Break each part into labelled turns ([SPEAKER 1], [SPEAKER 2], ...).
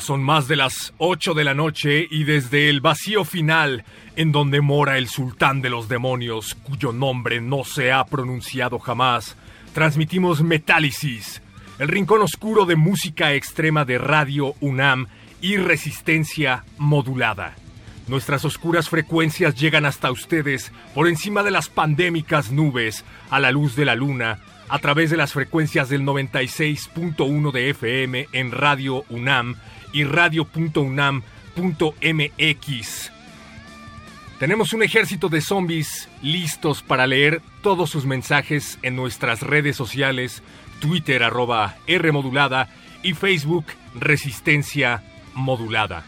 [SPEAKER 1] Son más de las 8 de la noche y desde el vacío final, en donde mora el sultán de los demonios, cuyo nombre no se ha pronunciado jamás, transmitimos Metálisis, el rincón oscuro de música extrema de Radio UNAM y resistencia modulada. Nuestras oscuras frecuencias llegan hasta ustedes por encima de las pandémicas nubes, a la luz de la luna, a través de las frecuencias del 96.1 de FM en Radio UNAM y radio.unam.mx. Tenemos un ejército de zombies listos para leer todos sus mensajes en nuestras redes sociales, Twitter arroba R modulada y Facebook Resistencia Modulada.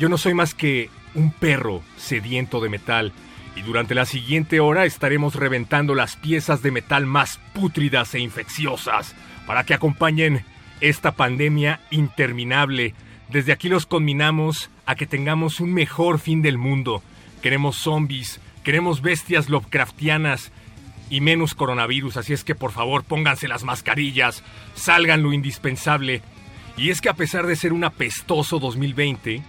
[SPEAKER 1] Yo no soy más que un perro sediento de metal y durante la siguiente hora estaremos reventando las piezas de metal más pútridas e infecciosas para que acompañen esta pandemia interminable. Desde aquí los conminamos a que tengamos un mejor fin del mundo. Queremos zombies, queremos bestias Lovecraftianas y menos coronavirus, así es que por favor pónganse las mascarillas, salgan lo indispensable. Y es que a pesar de ser un apestoso 2020,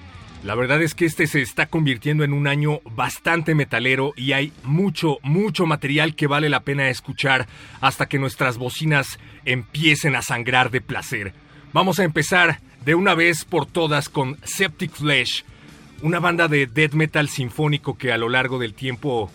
[SPEAKER 1] la verdad es que este se está convirtiendo en un año bastante metalero y hay mucho, mucho material que vale la pena escuchar hasta que nuestras bocinas empiecen a sangrar de placer. Vamos a empezar de una vez por todas con Septic Flesh, una banda de death metal sinfónico que a lo largo del tiempo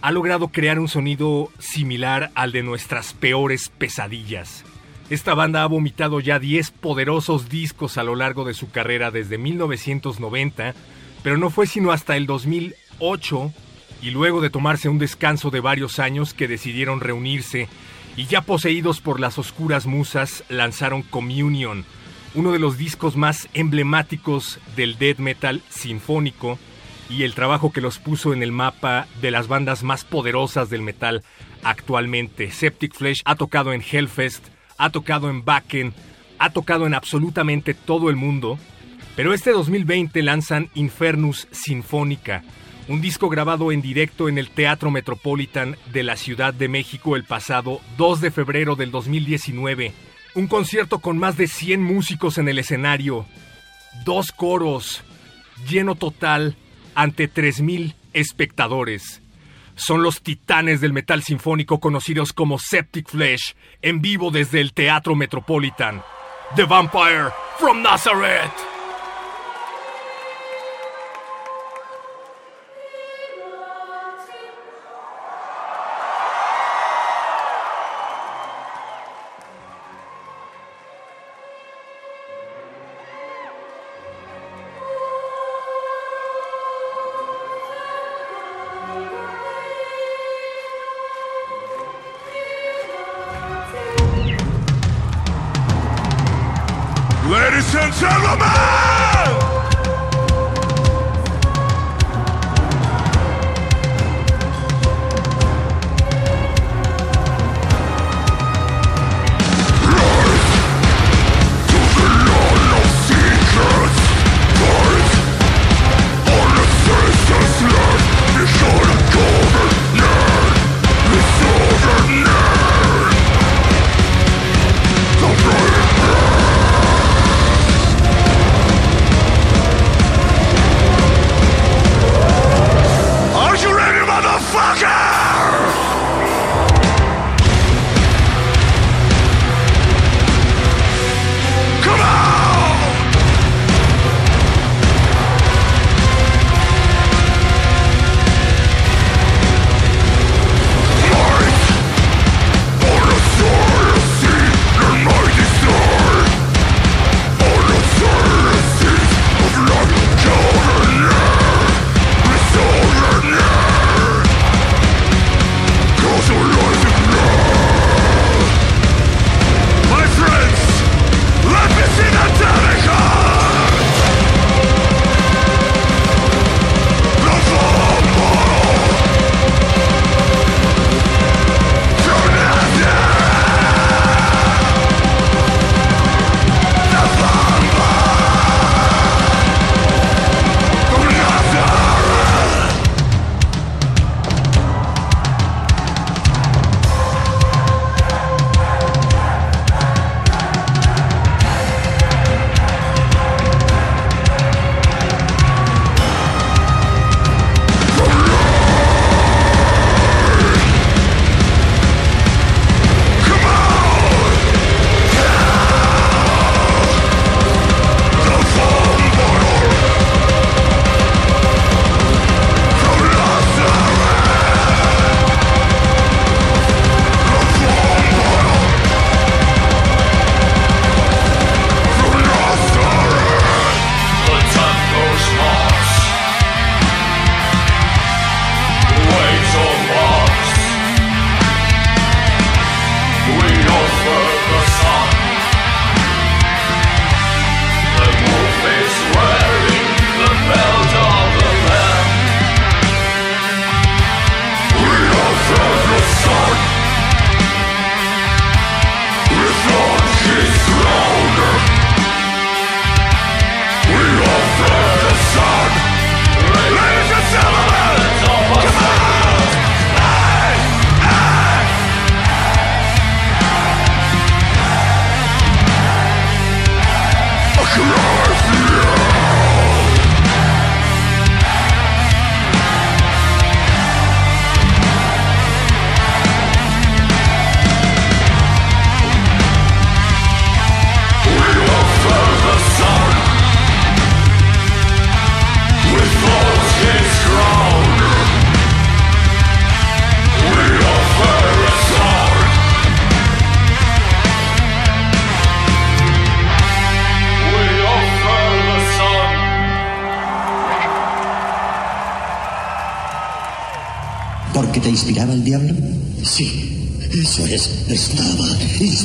[SPEAKER 1] ha logrado crear un sonido similar al de nuestras peores pesadillas. Esta banda ha vomitado ya 10 poderosos discos a lo largo de su carrera desde 1990, pero no fue sino hasta el 2008 y luego de tomarse un descanso de varios años que decidieron reunirse y ya poseídos por las oscuras musas lanzaron Communion, uno de los discos más emblemáticos del death metal sinfónico y el trabajo que los puso en el mapa de las bandas más poderosas del metal actualmente. Septic Flesh ha tocado en Hellfest, ha tocado en Backen, ha tocado en absolutamente todo el mundo, pero este 2020 lanzan Infernus Sinfónica, un disco grabado en directo en el Teatro Metropolitan de la Ciudad de México el pasado 2 de febrero del 2019. Un concierto con más de 100 músicos en el escenario, dos coros, lleno total ante 3.000 espectadores. Son los titanes del metal sinfónico conocidos como Septic Flesh, en vivo desde el Teatro Metropolitan. The Vampire from Nazareth.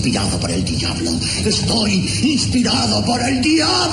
[SPEAKER 2] Inspirado por el diablo. Estoy inspirado por el diablo.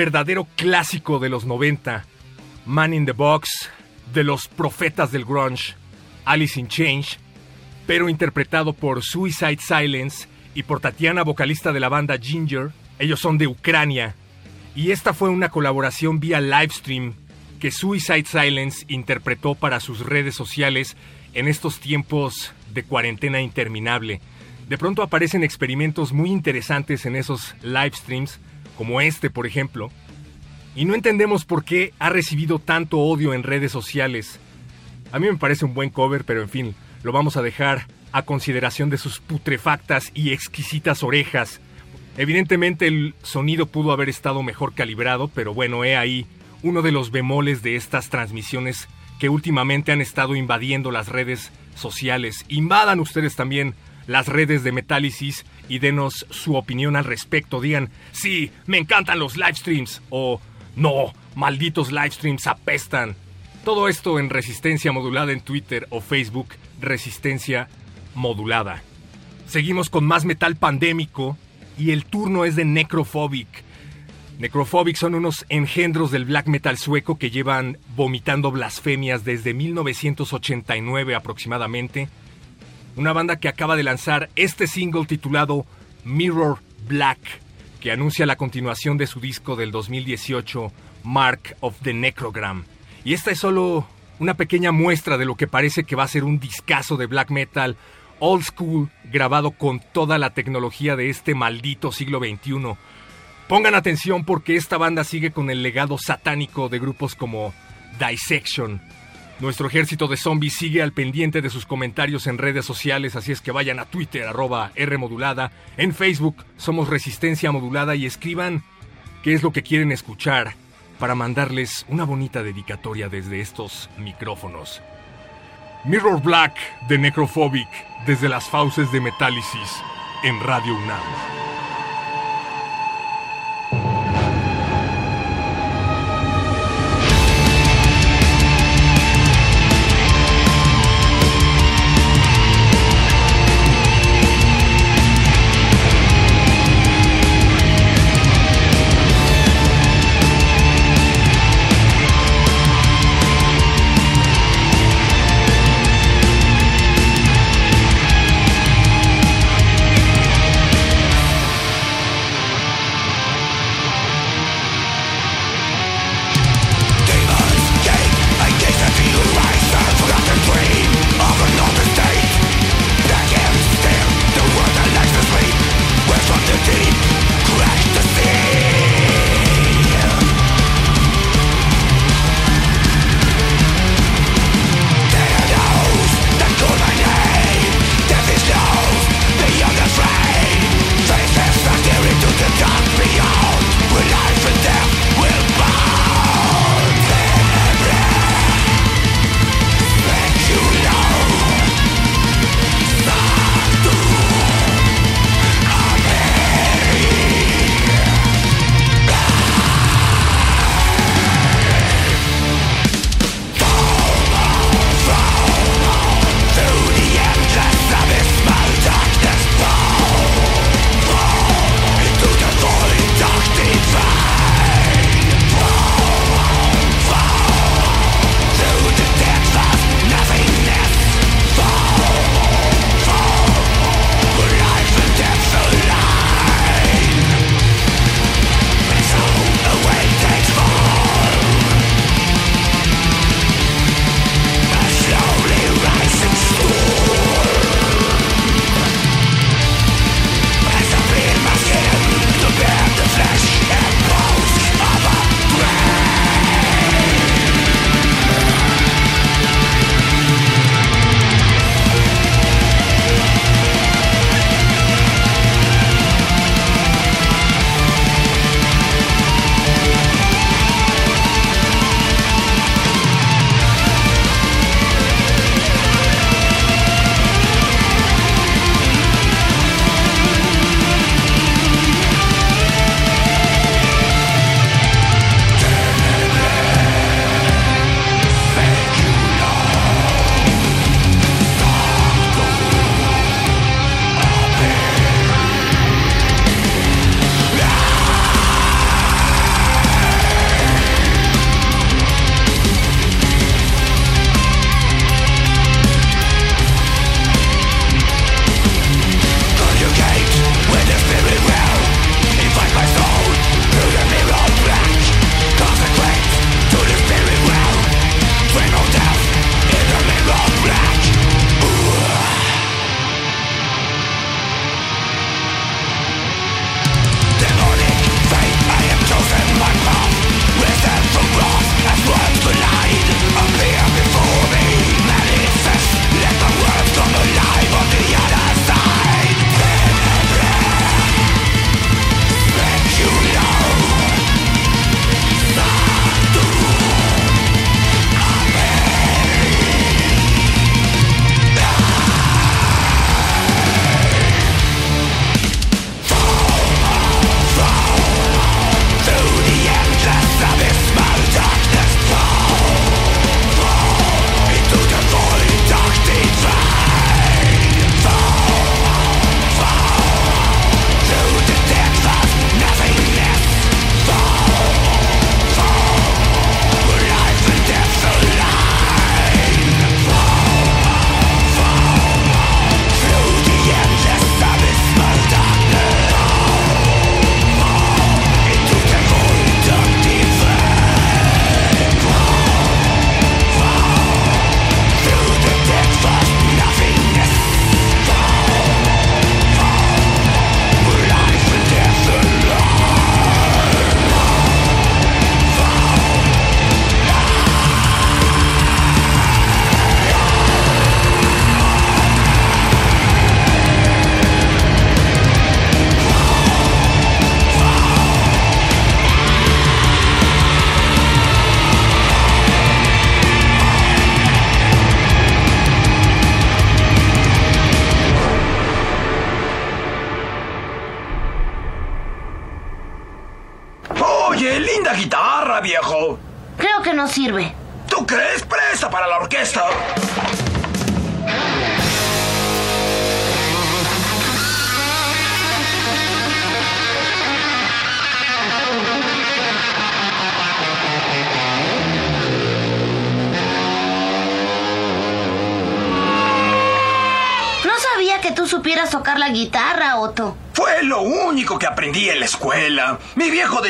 [SPEAKER 1] Verdadero clásico de los 90, Man in the Box, de los profetas del grunge, Alice in Change, pero interpretado por Suicide Silence y por Tatiana, vocalista de la banda Ginger. Ellos son de Ucrania. Y esta fue una colaboración vía livestream que Suicide Silence interpretó para sus redes sociales en estos tiempos de cuarentena interminable. De pronto aparecen experimentos muy interesantes en esos livestreams, como este por ejemplo, y no entendemos por qué ha recibido tanto odio en redes sociales. A mí me parece un buen cover, pero en fin, lo vamos a dejar a consideración de sus putrefactas y exquisitas orejas. Evidentemente el sonido pudo haber estado mejor calibrado, pero bueno, he ahí uno de los bemoles de estas transmisiones que últimamente han estado invadiendo las redes sociales. Invadan ustedes también las redes de Metálisis y denos su opinión al respecto. Digan, sí, me encantan los live streams o no, malditos live streams apestan. Todo esto en resistencia modulada en Twitter o Facebook, resistencia modulada. Seguimos con más metal pandémico y el turno es de Necrophobic. Necrophobic son unos engendros del black metal sueco que llevan vomitando blasfemias desde 1989 aproximadamente. Una banda que acaba de lanzar este single titulado Mirror Black, que anuncia la continuación de su disco del 2018, Mark of the Necrogram. Y esta es solo una pequeña muestra de lo que parece que va a ser un discazo de black metal old school grabado con toda la tecnología de este maldito siglo XXI. Pongan atención porque esta banda sigue con el legado satánico de grupos como Dissection. Nuestro ejército de zombies sigue al pendiente de sus comentarios en redes sociales, así es que vayan a Twitter, arroba Rmodulada, en Facebook somos Resistencia Modulada y escriban qué es lo que quieren escuchar para mandarles una bonita dedicatoria desde estos micrófonos. Mirror Black de Necrophobic desde las fauces de Metálisis en Radio UNAM.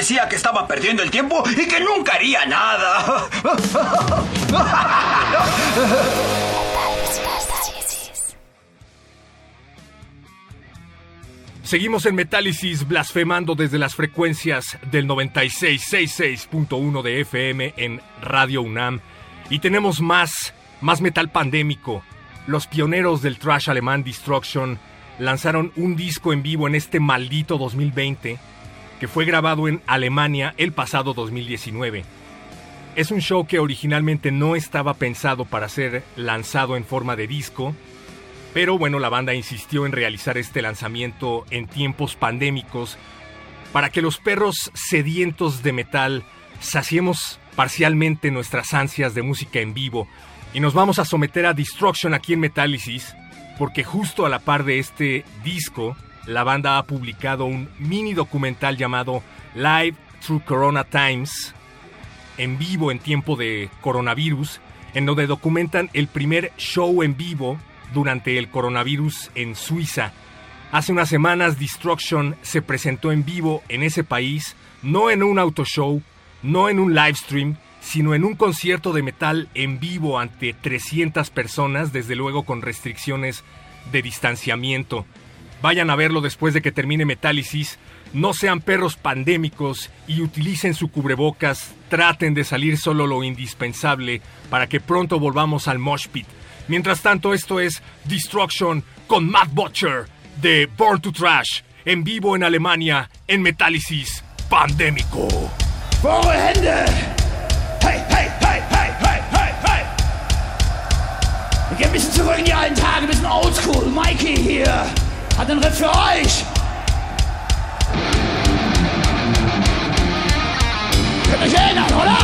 [SPEAKER 3] Decía que estaba perdiendo el tiempo y que nunca haría nada.
[SPEAKER 1] Seguimos en Metálisis blasfemando desde las frecuencias del 9666.1 de FM en Radio UNAM. Y tenemos más, más metal pandémico. Los pioneros del trash alemán Destruction lanzaron un disco en vivo en este maldito 2020 que fue grabado en Alemania el pasado 2019. Es un show que originalmente no estaba pensado para ser lanzado en forma de disco, pero bueno, la banda insistió en realizar este lanzamiento en tiempos pandémicos para que los perros sedientos de metal saciemos parcialmente nuestras ansias de música en vivo y nos vamos a someter a Destruction aquí en Metálisis porque justo a la par de este disco, la banda ha publicado un mini documental llamado Live Through Corona Times, en vivo en tiempo de coronavirus, en donde documentan el primer show en vivo durante el coronavirus en Suiza. Hace unas semanas Destruction se presentó en vivo en ese país, no en un autoshow, no en un live stream, sino en un concierto de metal en vivo ante 300 personas, desde luego con restricciones de distanciamiento. Vayan a verlo después de que termine Metálisis. No sean perros pandémicos y utilicen su cubrebocas. Traten de salir solo lo indispensable para que pronto volvamos al mosh pit. Mientras tanto, esto es Destruction con Matt Butcher de Born to Trash en vivo en Alemania en Metálisis Pandémico.
[SPEAKER 4] Hey, hey, hey, hey, hey, hey, hey! Hat einen Riff für euch. Könnt euch erinnern, oder?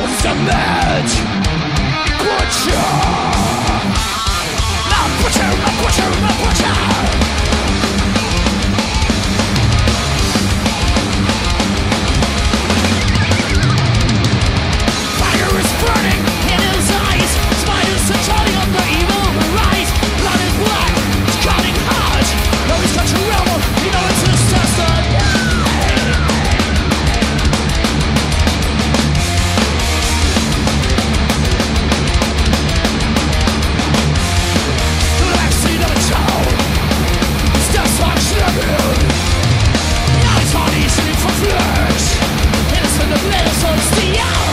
[SPEAKER 4] Das ist der Mad Butcher! Mad Butcher, Mad Butcher, Mad Butcher!
[SPEAKER 5] be out.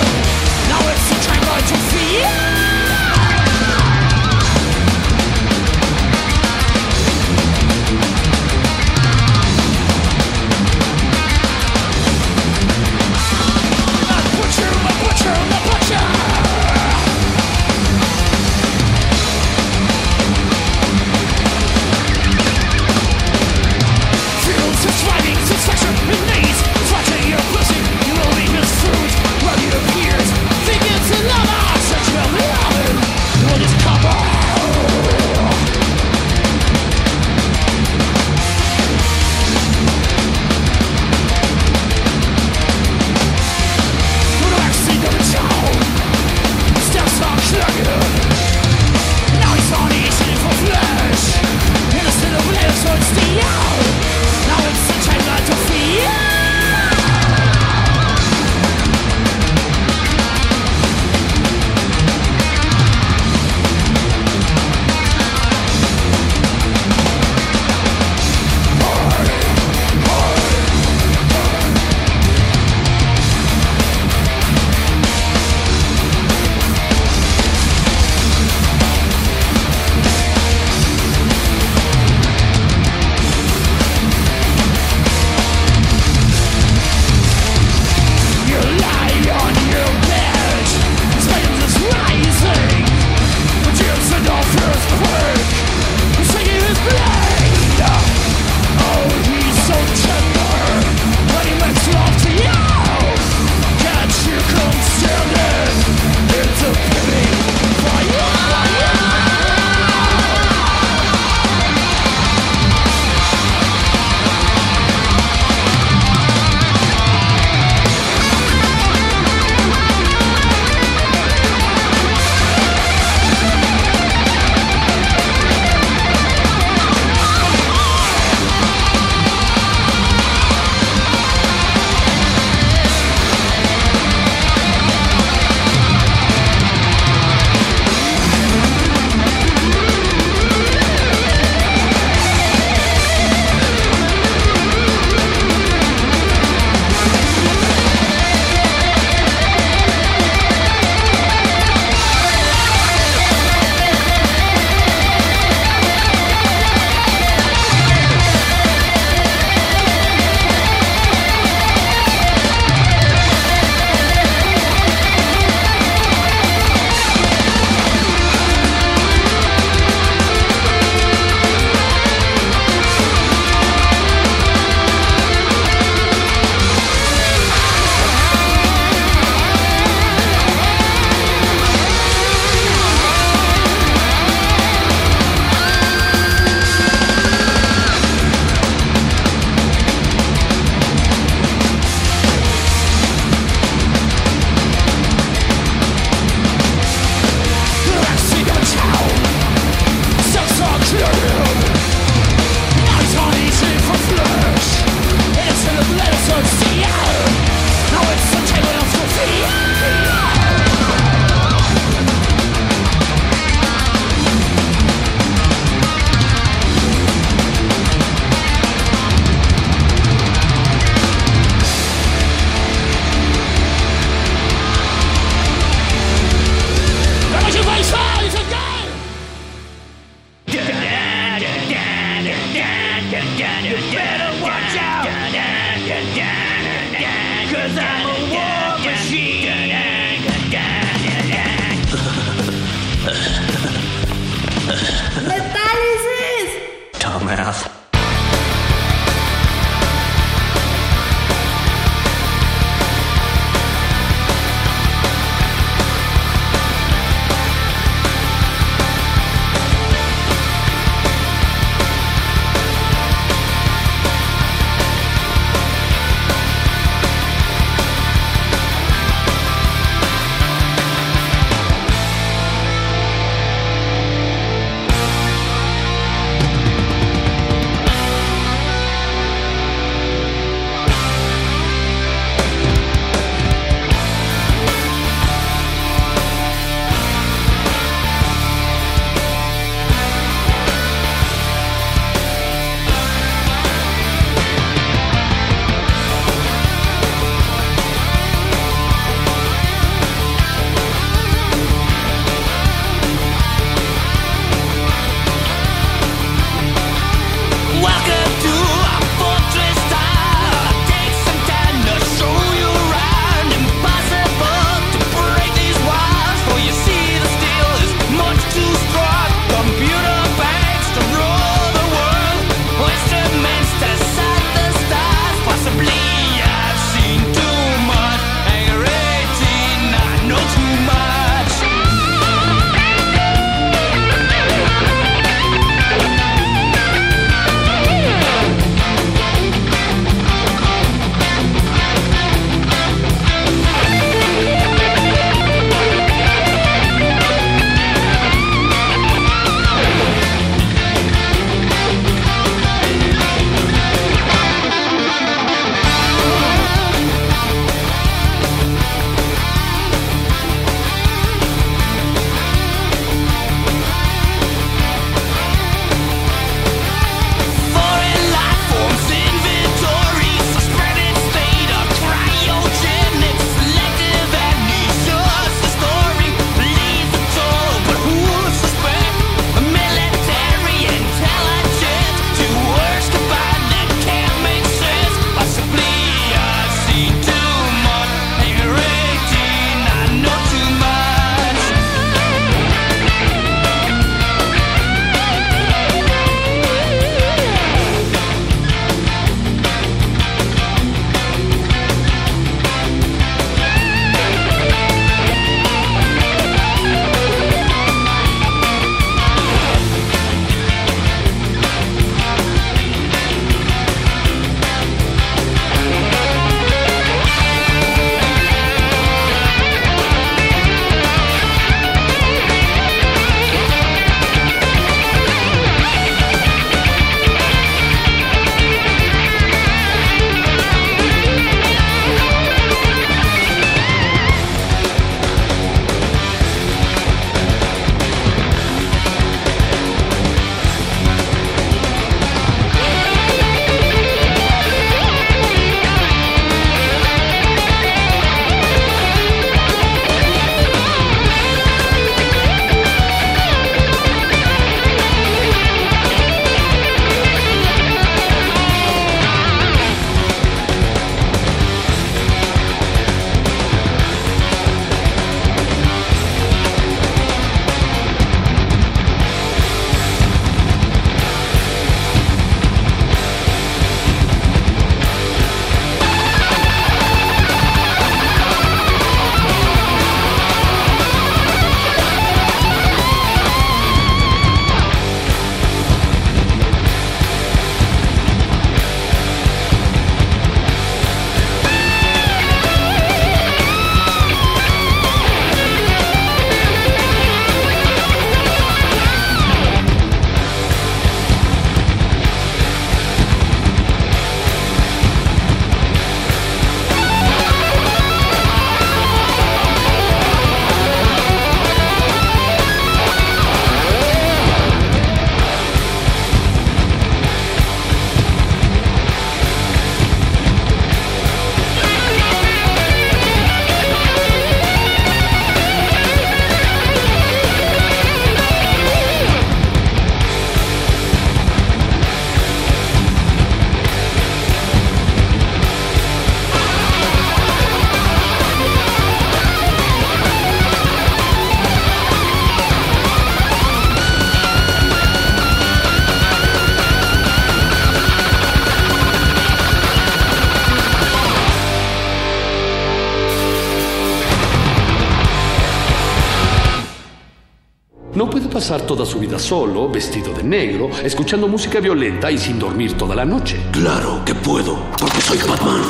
[SPEAKER 6] Pasar toda su vida solo, vestido de negro, escuchando música violenta y sin dormir toda la noche.
[SPEAKER 2] Claro que puedo, porque soy Batman.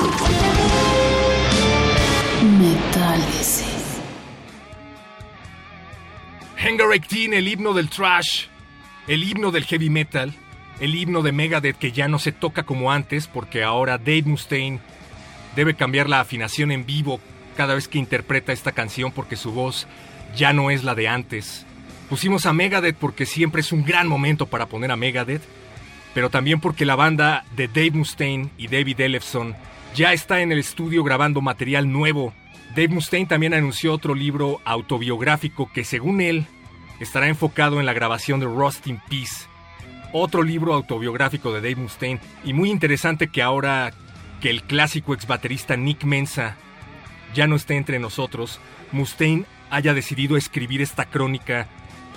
[SPEAKER 5] Metálisis.
[SPEAKER 1] Hangar 18, el himno del trash, el himno del heavy metal, el himno de Megadeth que ya no se toca como antes porque ahora Dave Mustaine debe cambiar la afinación en vivo cada vez que interpreta esta canción porque su voz ya no es la de antes. Pusimos a Megadeth porque siempre es un gran momento para poner a Megadeth, pero también porque la banda de Dave Mustaine y David Ellefson ya está en el estudio grabando material nuevo. Dave Mustaine también anunció otro libro autobiográfico que según él estará enfocado en la grabación de Rust in Peace, otro libro autobiográfico de Dave Mustaine y muy interesante que ahora que el clásico ex baterista Nick Mensa ya no esté entre nosotros, Mustaine haya decidido escribir esta crónica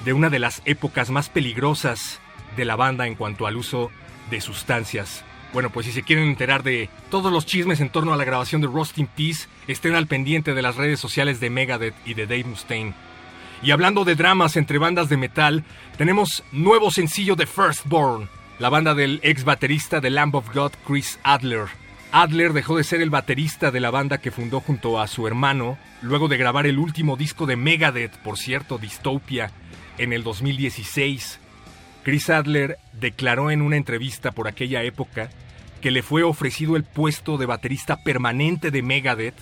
[SPEAKER 1] de una de las épocas más peligrosas de la banda en cuanto al uso de sustancias. Bueno, pues si se quieren enterar de todos los chismes en torno a la grabación de Rust in Peace, estén al pendiente de las redes sociales de Megadeth y de Dave Mustaine. Y hablando de dramas entre bandas de metal, tenemos nuevo sencillo de Firstborn, la banda del ex baterista de Lamb of God, Chris Adler. Adler dejó de ser el baterista de la banda que fundó junto a su hermano, luego de grabar el último disco de Megadeth, por cierto, Dystopia, en el 2016. Chris Adler declaró en una entrevista por aquella época que le fue ofrecido el puesto de baterista permanente de Megadeth,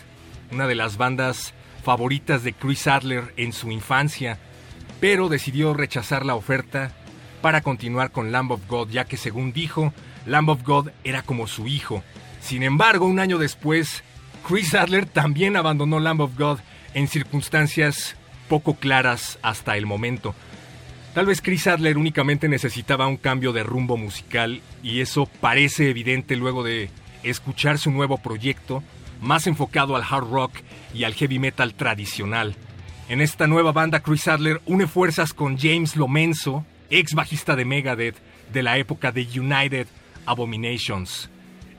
[SPEAKER 1] una de las bandas favoritas de Chris Adler en su infancia, pero decidió rechazar la oferta para continuar con Lamb of God, ya que según dijo, Lamb of God era como su hijo. Sin embargo, un año después, Chris Adler también abandonó Lamb of God en circunstancias poco claras hasta el momento. Tal vez Chris Adler únicamente necesitaba un cambio de rumbo musical y eso parece evidente luego de escuchar su nuevo proyecto, más enfocado al hard rock y al heavy metal tradicional. En esta nueva banda Chris Adler une fuerzas con James Lomenzo, ex bajista de Megadeth de la época de United Abominations.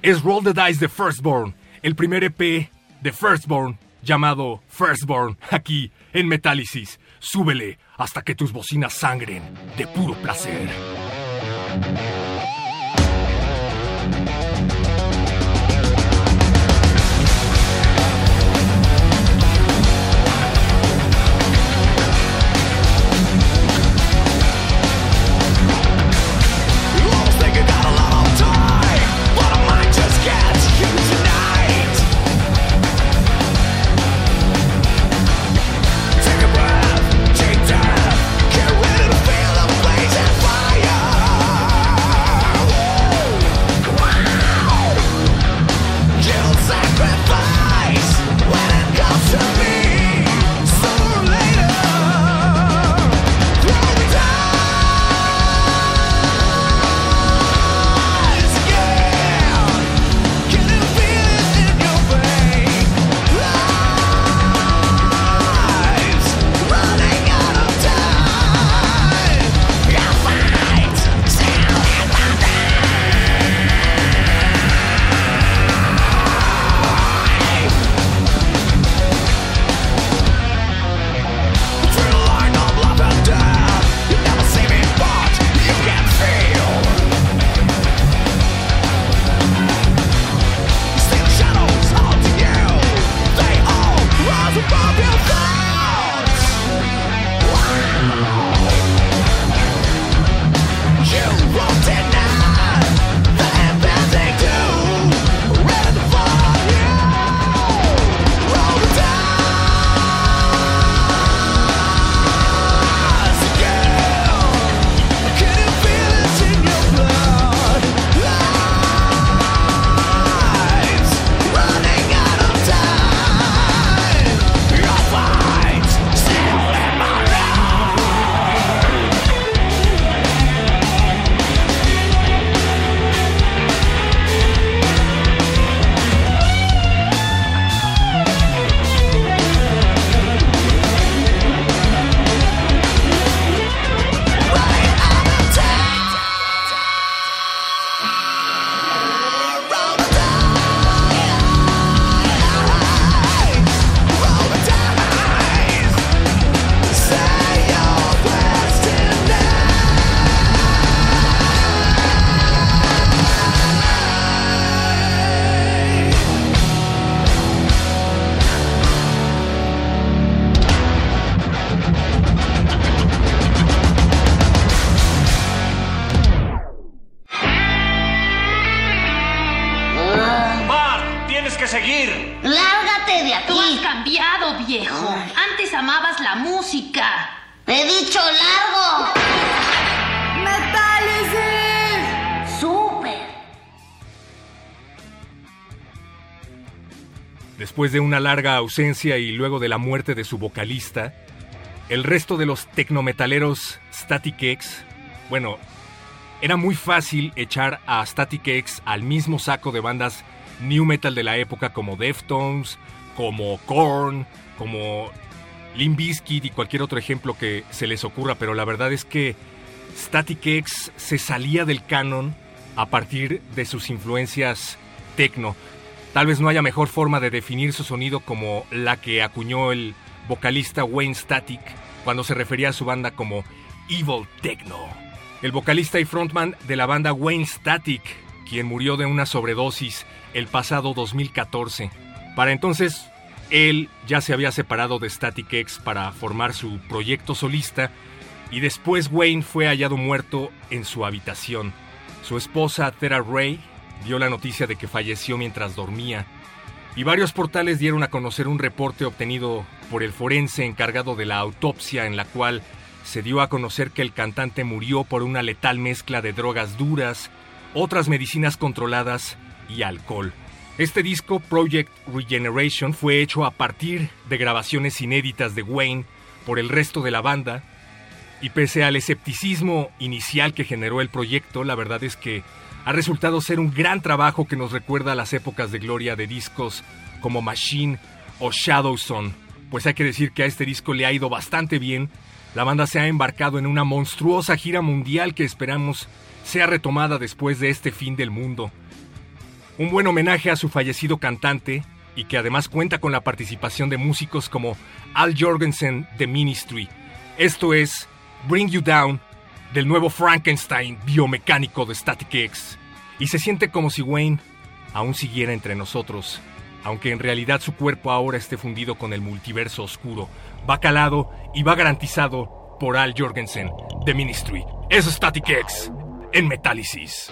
[SPEAKER 1] Es Roll the Dice de Firstborn, el primer EP de Firstborn llamado Firstborn aquí en Metálisis. Súbele hasta que tus bocinas sangren de puro placer. Después de una larga ausencia y luego de la muerte de su vocalista, el resto de los tecnometaleros Static X, bueno, era muy fácil echar a Static X al mismo saco de bandas new metal de la época como Deftones, como Korn, como Limp y cualquier otro ejemplo que se les ocurra, pero la verdad es que Static X se salía del canon a partir de sus influencias techno. Tal vez no haya mejor forma de definir su sonido como la que acuñó el vocalista Wayne Static cuando se refería a su banda como Evil Techno. El vocalista y frontman de la banda Wayne Static, quien murió de una sobredosis el pasado 2014. Para entonces, él ya se había separado de Static X para formar su proyecto solista y después Wayne fue hallado muerto en su habitación. Su esposa, Tara Ray, dio la noticia de que falleció mientras dormía y varios portales dieron a conocer un reporte obtenido por el forense encargado de la autopsia en la cual se dio a conocer que el cantante murió por una letal mezcla de drogas duras, otras medicinas controladas y alcohol. Este disco, Project Regeneration, fue hecho a partir de grabaciones inéditas de Wayne por el resto de la banda, y pese al escepticismo inicial que generó el proyecto, la verdad es que ha resultado ser un gran trabajo que nos recuerda las épocas de gloria de discos como Machine o Shadowzone, pues hay que decir que a este disco le ha ido bastante bien, la banda se ha embarcado en una monstruosa gira mundial que esperamos sea retomada después de este fin del mundo. Un buen homenaje a su fallecido cantante y que además cuenta con la participación de músicos como Al Jorgensen de Ministry. Esto es Bring You Down del nuevo Frankenstein biomecánico de Static X. Y se siente como si Wayne aún siguiera entre nosotros, aunque en realidad su cuerpo ahora esté fundido con el multiverso oscuro. Va calado y va garantizado por Al Jorgensen de Ministry. Es Static X en Metálisis.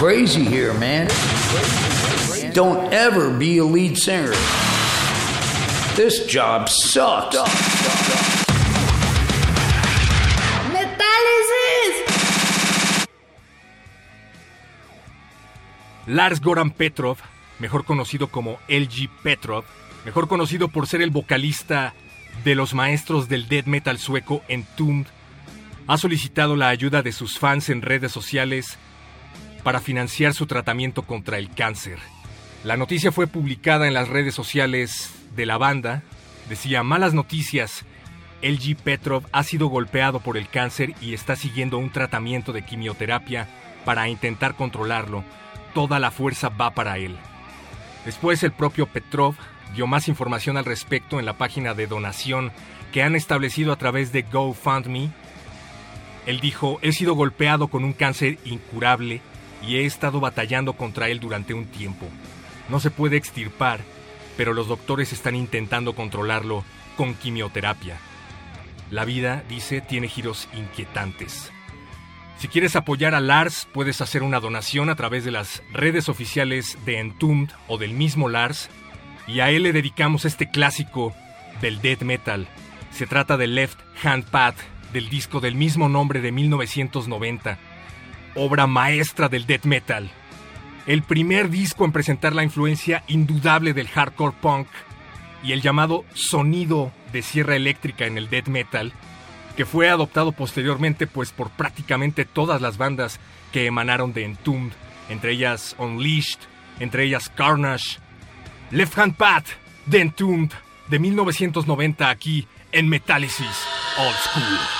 [SPEAKER 7] Crazy here, man. Don't ever be a lead singer. This job sucks.
[SPEAKER 8] ¡Metálisis!
[SPEAKER 1] Lars Goran Petrov, mejor conocido como LG Petrov, mejor conocido por ser el vocalista de los maestros del death metal sueco Entombed, ha solicitado la ayuda de sus fans en redes sociales para financiar su tratamiento contra el cáncer. La noticia fue publicada en las redes sociales de la banda. Decía, malas noticias, LG Petrov ha sido golpeado por el cáncer y está siguiendo un tratamiento de quimioterapia para intentar controlarlo. Toda la fuerza va para él. Después el propio Petrov dio más información al respecto en la página de donación que han establecido a través de GoFundMe. Él dijo, he sido golpeado con un cáncer incurable y he estado batallando contra él durante un tiempo. No se puede extirpar, pero los doctores están intentando controlarlo con quimioterapia. La vida, dice, tiene giros inquietantes. Si quieres apoyar a Lars, puedes hacer una donación a través de las redes oficiales de Entombed o del mismo Lars, y a él le dedicamos este clásico del death metal. Se trata de Left Hand Path, del disco del mismo nombre de 1990, obra maestra del death metal. El primer disco en presentar la influencia indudable del hardcore punk y el llamado sonido de sierra eléctrica en el death metal, que fue adoptado posteriormente pues por prácticamente todas las bandas que emanaron de Entombed, entre ellas Unleashed, entre ellas Carnage, Left Hand Path de Entombed de 1990 aquí en Metálisis Old School.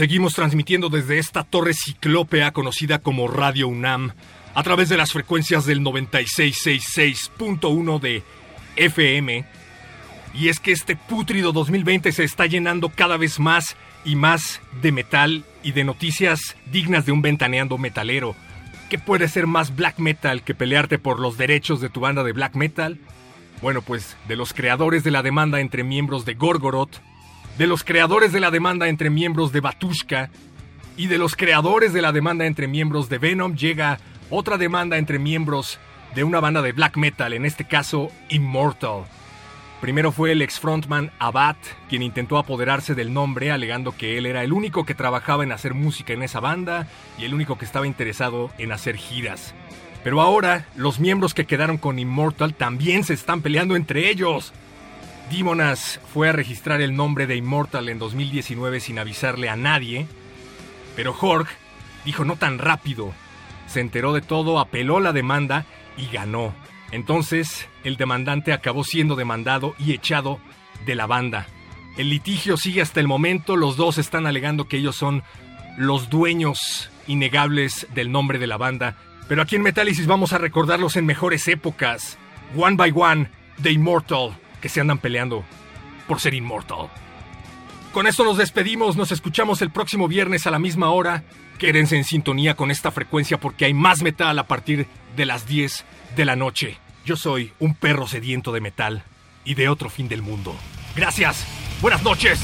[SPEAKER 1] Seguimos transmitiendo desde esta torre ciclópea conocida como Radio UNAM a través de las frecuencias del 9666.1 de FM. Y es que este pútrido 2020 se está llenando cada vez más y más de metal y de noticias dignas de un ventaneando metalero. ¿Qué puede ser más black metal que pelearte por los derechos de tu banda de black metal? Bueno, pues de los creadores de la demanda entre miembros de Gorgoroth, de los creadores de la demanda entre miembros de Batushka y de los creadores de la demanda entre miembros de Venom llega otra demanda entre miembros de una banda de black metal, en este caso Immortal. Primero fue el ex frontman Abad, quien intentó apoderarse del nombre alegando que él era el único que trabajaba en hacer música en esa banda y el único que estaba interesado en hacer giras. Pero ahora, los miembros que quedaron con Immortal también se están peleando entre ellos. Demonas fue a registrar el nombre de Immortal en 2019 sin avisarle a nadie, pero Jorg dijo no tan rápido. Se enteró de todo, apeló la demanda y ganó. Entonces, el demandante acabó siendo demandado y echado de la banda. El litigio sigue hasta el momento, los dos están alegando que ellos son los dueños innegables del nombre de la banda, pero aquí en Metálisis vamos a recordarlos en mejores épocas. One by One, The Immortal, que se andan peleando por ser inmortal. Con esto nos despedimos, nos escuchamos el próximo viernes a la misma hora. Quédense en sintonía con esta frecuencia porque hay más metal a partir de las 10 de la noche. Yo soy un perro sediento de metal y de otro fin del mundo. Gracias. Buenas noches.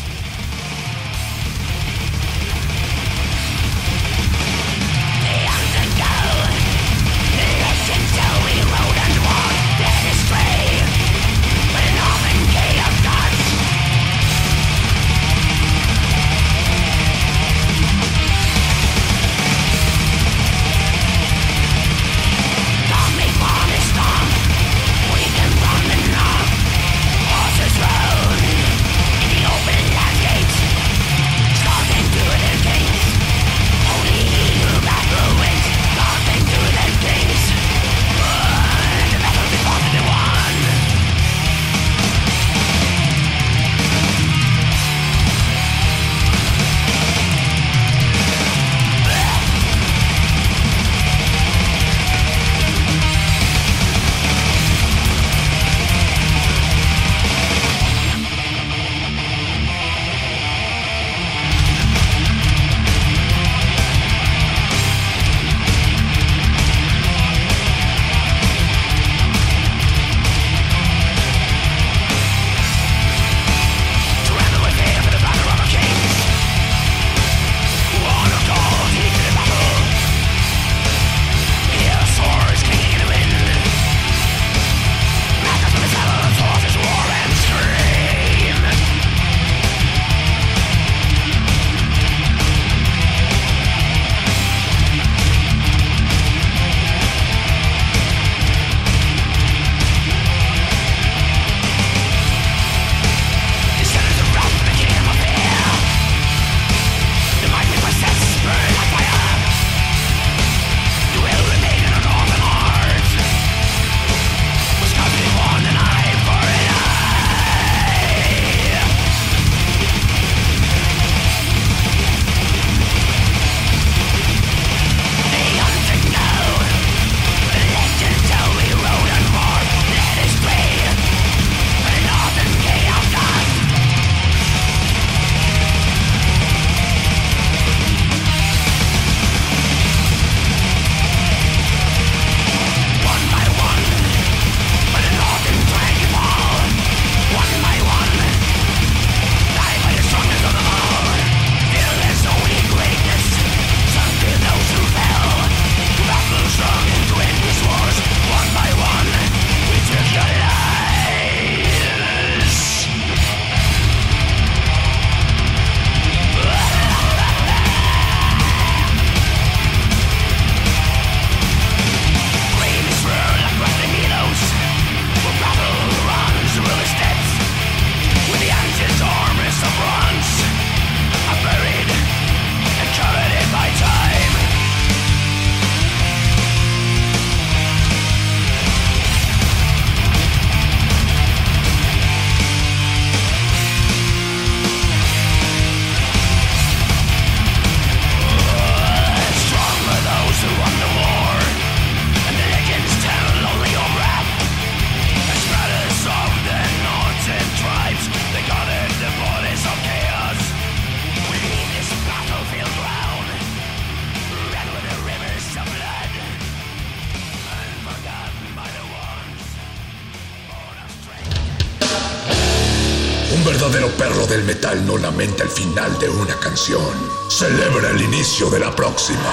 [SPEAKER 9] Verdadero perro del metal no lamenta el final de una canción. Celebra el inicio de la próxima.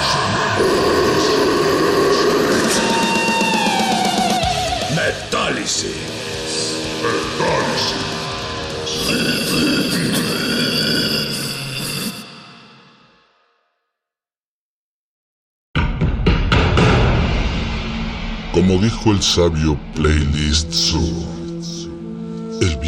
[SPEAKER 9] Metálisis.
[SPEAKER 10] Como dijo el sabio Playlist Zoo,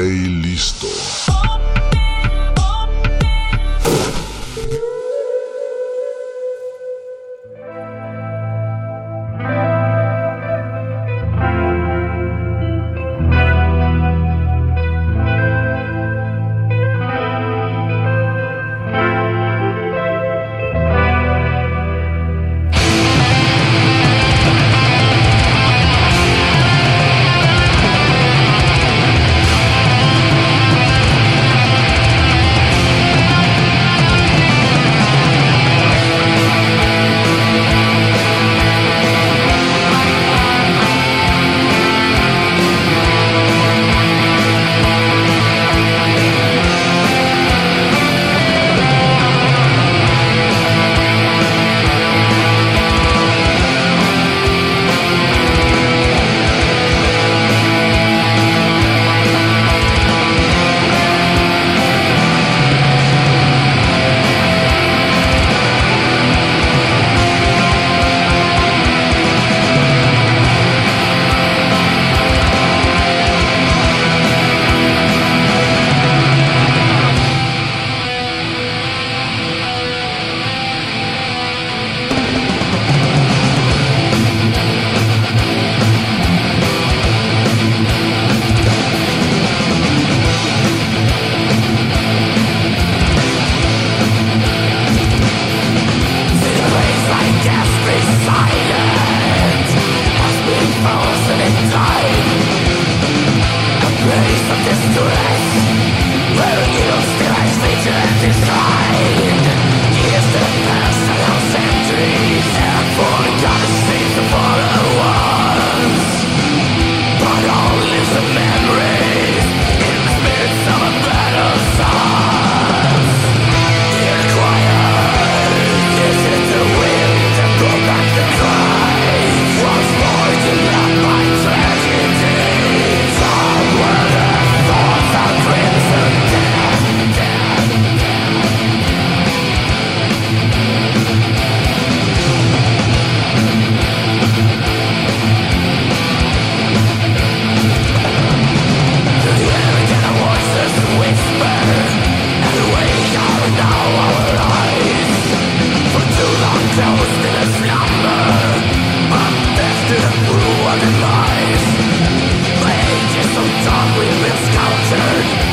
[SPEAKER 10] Listo.
[SPEAKER 4] divine. The ages of dawn we've been sculptured.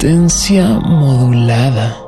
[SPEAKER 5] Resistencia modulada.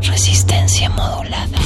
[SPEAKER 11] Resistencia modulada.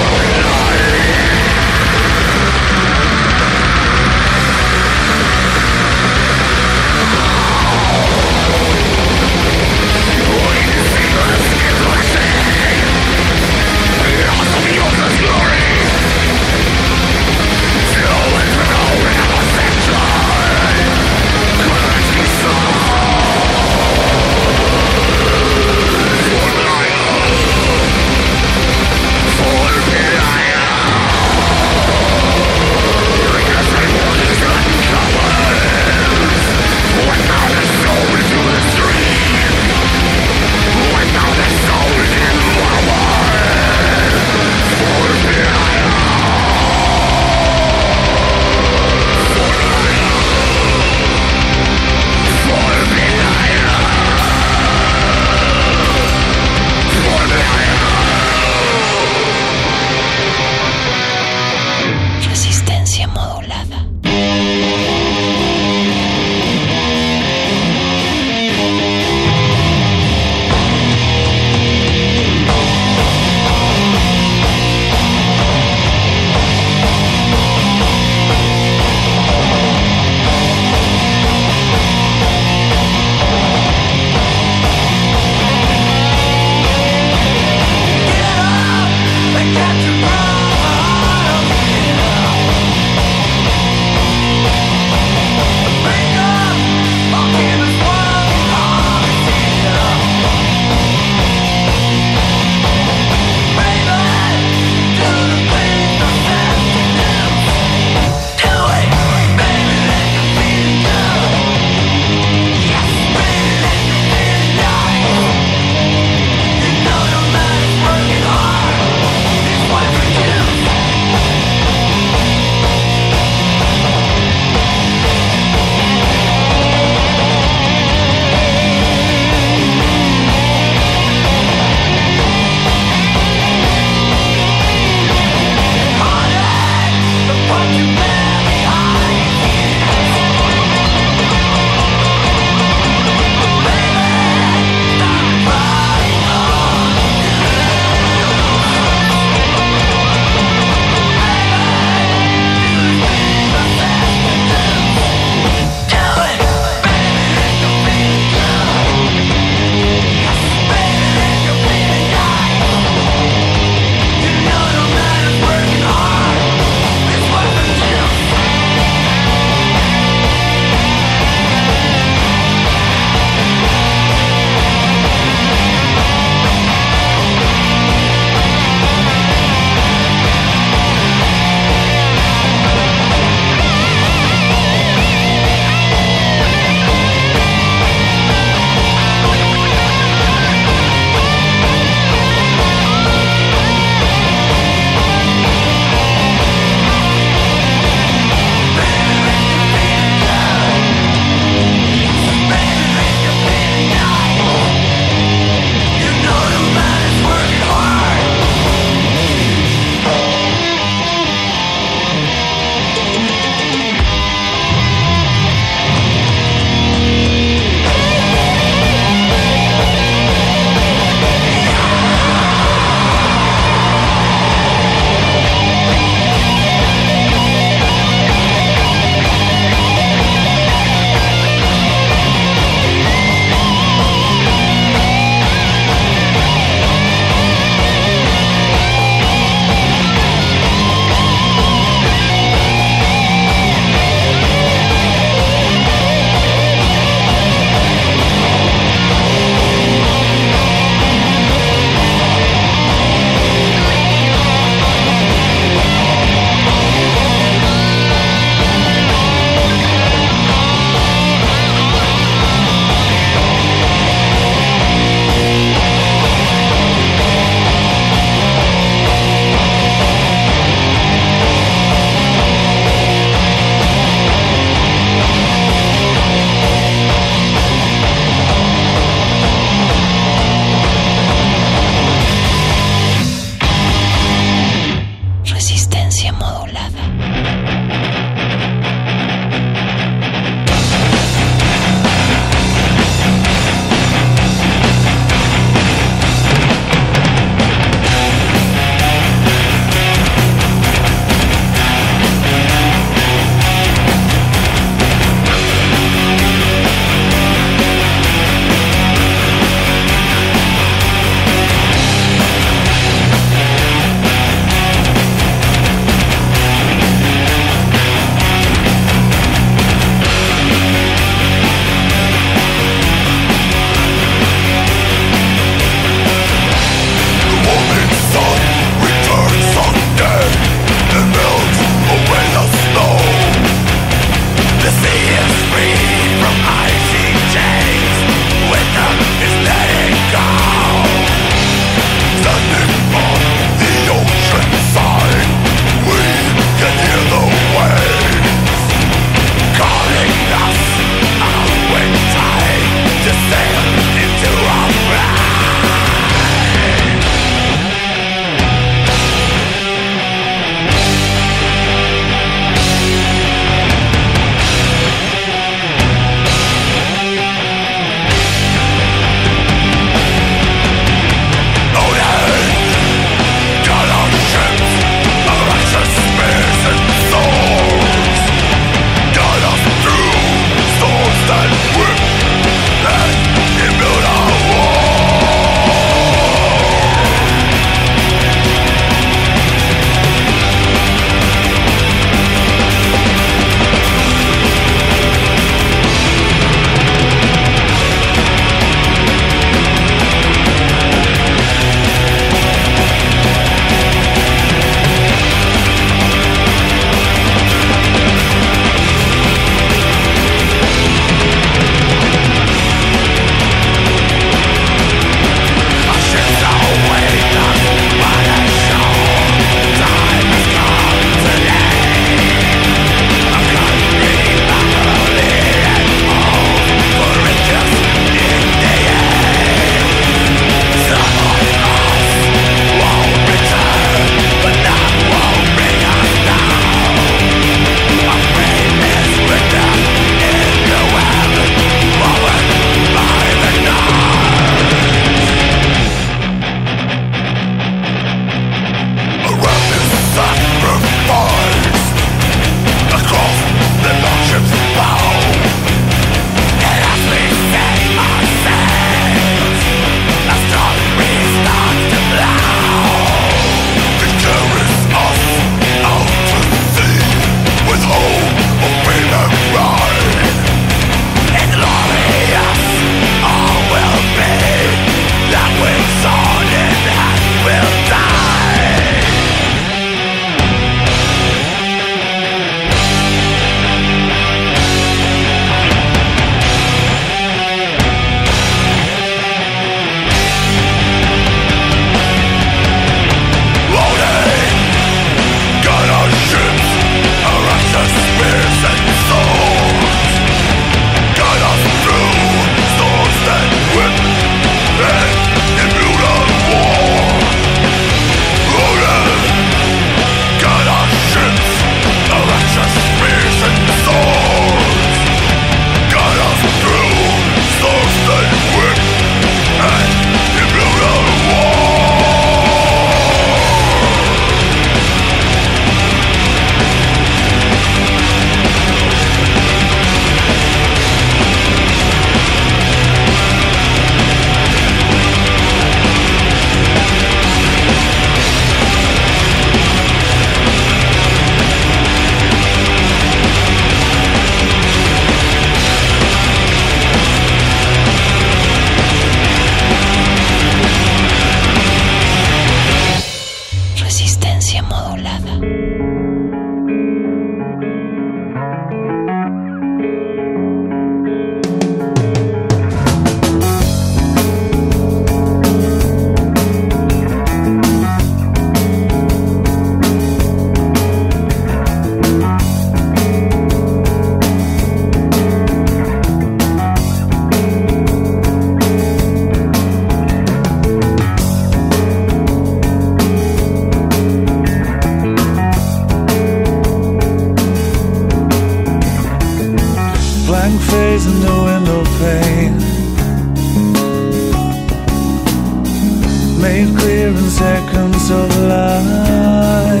[SPEAKER 11] made clear in seconds of light.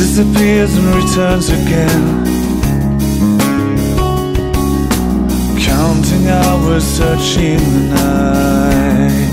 [SPEAKER 11] Disappears and returns again. Counting hours, searching the night.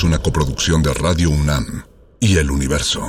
[SPEAKER 9] es una coproducción de Radio UNAM y El Universo.